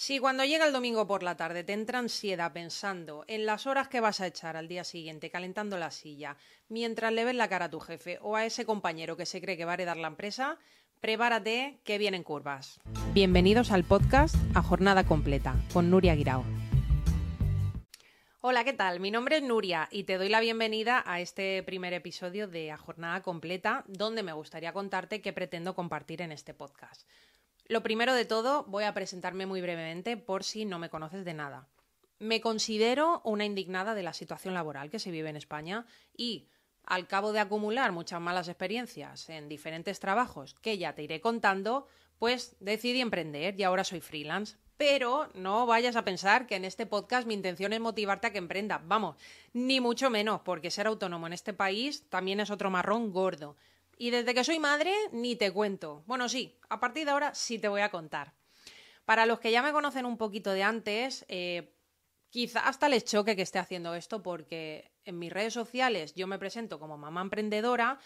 Si cuando llega el domingo por la tarde te entra ansiedad pensando en las horas que vas a echar al día siguiente calentando la silla, mientras le ves la cara a tu jefe o a ese compañero que se cree que va a heredar la empresa, prepárate que vienen curvas. Bienvenidos al podcast A Jornada Completa con Nuria Guirao. Hola, ¿qué tal? Mi nombre es Nuria y te doy la bienvenida a este primer episodio de A Jornada Completa, donde me gustaría contarte qué pretendo compartir en este podcast. Lo primero de todo, voy a presentarme muy brevemente por si no me conoces de nada. Me considero una indignada de la situación laboral que se vive en España y, al cabo de acumular muchas malas experiencias en diferentes trabajos que ya te iré contando, pues decidí emprender y ahora soy freelance. Pero no vayas a pensar que en este podcast mi intención es motivarte a que emprenda. Vamos, ni mucho menos, porque ser autónomo en este país también es otro marrón gordo. Y desde que soy madre, ni te cuento. Bueno, sí, a partir de ahora sí te voy a contar. Para los que ya me conocen un poquito de antes, eh, quizá hasta les choque que esté haciendo esto porque en mis redes sociales yo me presento como mamá emprendedora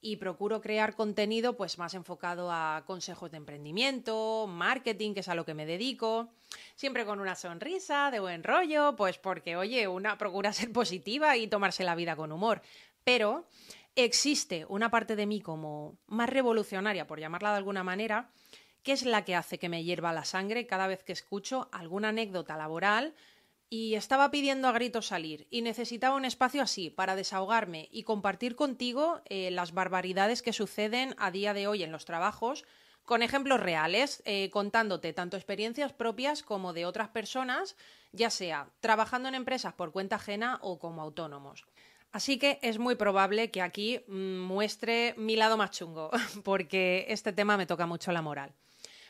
y procuro crear contenido pues más enfocado a consejos de emprendimiento, marketing, que es a lo que me dedico, siempre con una sonrisa, de buen rollo, pues porque oye, una procura ser positiva y tomarse la vida con humor. Pero existe una parte de mí como más revolucionaria, por llamarla de alguna manera, que es la que hace que me hierva la sangre cada vez que escucho alguna anécdota laboral y estaba pidiendo a gritos salir y necesitaba un espacio así para desahogarme y compartir contigo eh, las barbaridades que suceden a día de hoy en los trabajos con ejemplos reales, eh, contándote tanto experiencias propias como de otras personas, ya sea trabajando en empresas por cuenta ajena o como autónomos. Así que es muy probable que aquí mm, muestre mi lado más chungo, porque este tema me toca mucho la moral.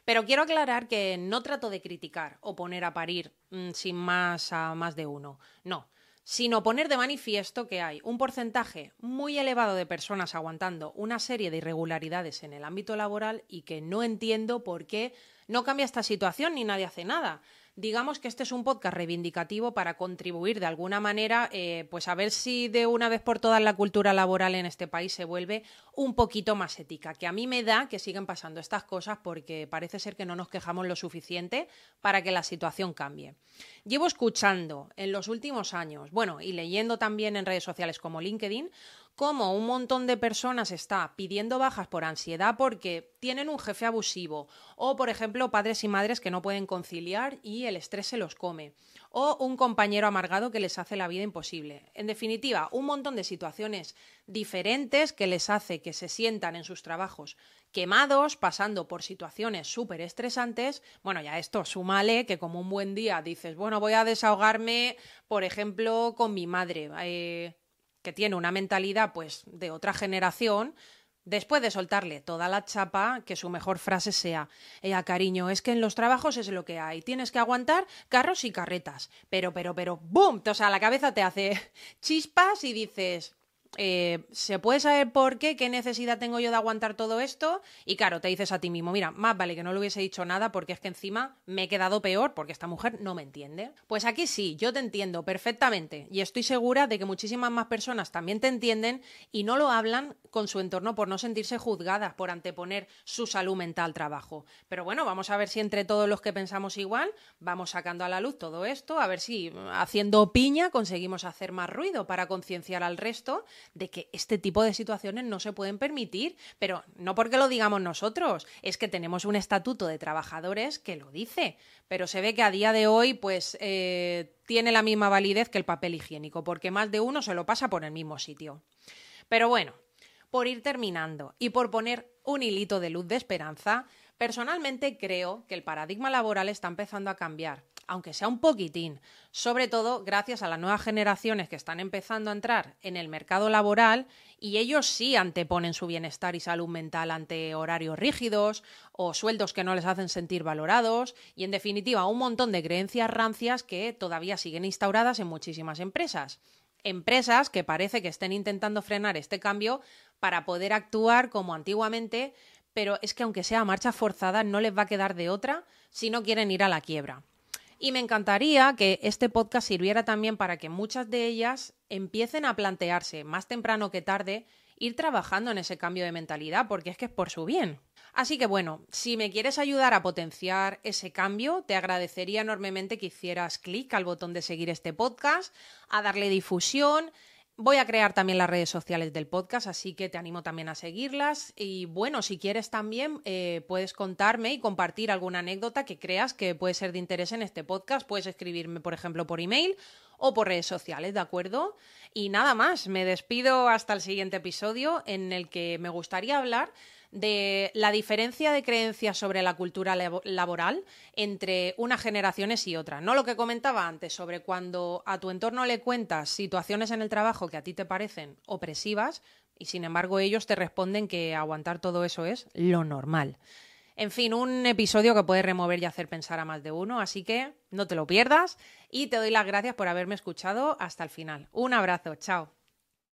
Pero quiero aclarar que no trato de criticar o poner a parir mm, sin más a más de uno, no, sino poner de manifiesto que hay un porcentaje muy elevado de personas aguantando una serie de irregularidades en el ámbito laboral y que no entiendo por qué no cambia esta situación ni nadie hace nada digamos que este es un podcast reivindicativo para contribuir de alguna manera, eh, pues a ver si de una vez por todas la cultura laboral en este país se vuelve un poquito más ética, que a mí me da que siguen pasando estas cosas porque parece ser que no nos quejamos lo suficiente para que la situación cambie. Llevo escuchando en los últimos años, bueno, y leyendo también en redes sociales como LinkedIn, cómo un montón de personas está pidiendo bajas por ansiedad porque tienen un jefe abusivo o, por ejemplo, padres y madres que no pueden conciliar y el estrés se los come o un compañero amargado que les hace la vida imposible. En definitiva, un montón de situaciones diferentes que les hace que se sientan en sus trabajos quemados, pasando por situaciones súper estresantes. Bueno, ya esto súmale que como un buen día dices, bueno, voy a desahogarme, por ejemplo, con mi madre. Eh, que tiene una mentalidad pues de otra generación, después de soltarle toda la chapa, que su mejor frase sea, ella cariño, es que en los trabajos es lo que hay, tienes que aguantar carros y carretas, pero, pero, pero, ¡boom! O sea, la cabeza te hace chispas y dices, eh, ¿se puede saber por qué? ¿Qué necesidad tengo yo de aguantar todo esto? Y claro, te dices a ti mismo, mira, más vale que no le hubiese dicho nada porque es que encima me he quedado peor porque esta mujer no me entiende. Pues aquí sí, yo te entiendo perfectamente y estoy segura de que muchísimas más personas también te entienden y no lo hablan con su entorno por no sentirse juzgadas, por anteponer su salud mental al trabajo. Pero bueno, vamos a ver si entre todos los que pensamos igual vamos sacando a la luz todo esto, a ver si haciendo piña conseguimos hacer más ruido para concienciar al resto de que este tipo de situaciones no se pueden permitir, pero no porque lo digamos nosotros, es que tenemos un estatuto de trabajadores que lo dice, pero se ve que a día de hoy pues eh, tiene la misma validez que el papel higiénico, porque más de uno se lo pasa por el mismo sitio. Pero bueno, por ir terminando y por poner un hilito de luz de esperanza, personalmente creo que el paradigma laboral está empezando a cambiar aunque sea un poquitín, sobre todo gracias a las nuevas generaciones que están empezando a entrar en el mercado laboral y ellos sí anteponen su bienestar y salud mental ante horarios rígidos o sueldos que no les hacen sentir valorados y en definitiva un montón de creencias rancias que todavía siguen instauradas en muchísimas empresas. Empresas que parece que estén intentando frenar este cambio para poder actuar como antiguamente, pero es que aunque sea marcha forzada no les va a quedar de otra si no quieren ir a la quiebra. Y me encantaría que este podcast sirviera también para que muchas de ellas empiecen a plantearse más temprano que tarde ir trabajando en ese cambio de mentalidad, porque es que es por su bien. Así que bueno, si me quieres ayudar a potenciar ese cambio, te agradecería enormemente que hicieras clic al botón de seguir este podcast, a darle difusión. Voy a crear también las redes sociales del podcast, así que te animo también a seguirlas. Y bueno, si quieres también eh, puedes contarme y compartir alguna anécdota que creas que puede ser de interés en este podcast. Puedes escribirme, por ejemplo, por email o por redes sociales, ¿de acuerdo? Y nada más, me despido hasta el siguiente episodio en el que me gustaría hablar de la diferencia de creencias sobre la cultura laboral entre unas generaciones y otras. No lo que comentaba antes sobre cuando a tu entorno le cuentas situaciones en el trabajo que a ti te parecen opresivas y sin embargo ellos te responden que aguantar todo eso es lo normal. En fin, un episodio que puede remover y hacer pensar a más de uno, así que no te lo pierdas y te doy las gracias por haberme escuchado hasta el final. Un abrazo, chao.